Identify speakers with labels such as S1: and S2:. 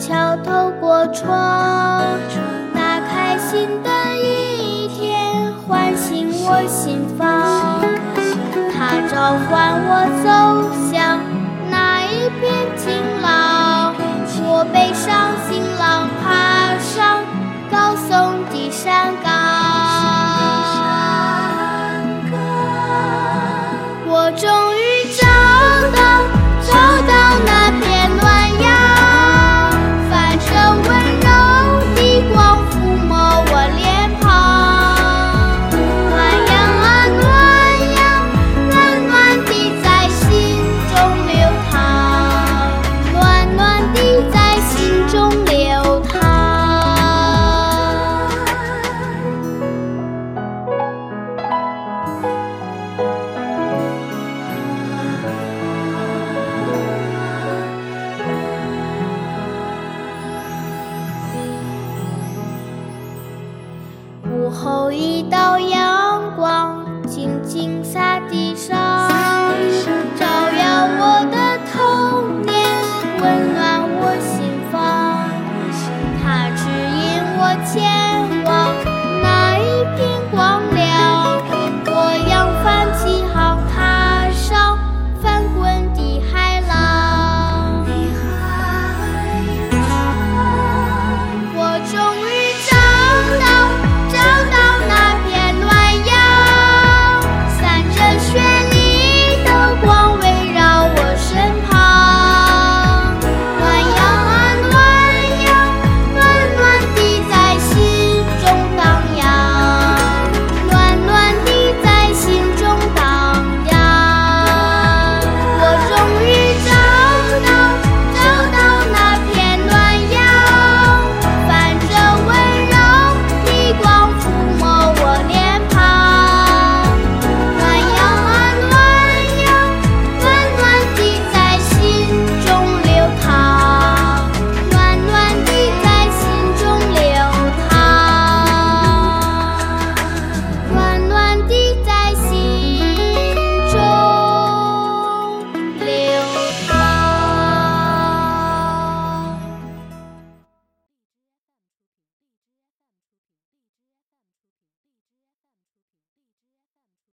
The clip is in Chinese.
S1: 敲透过窗，打开新的一天，唤醒我心房，它召唤我走。午后，一道阳光静静洒地。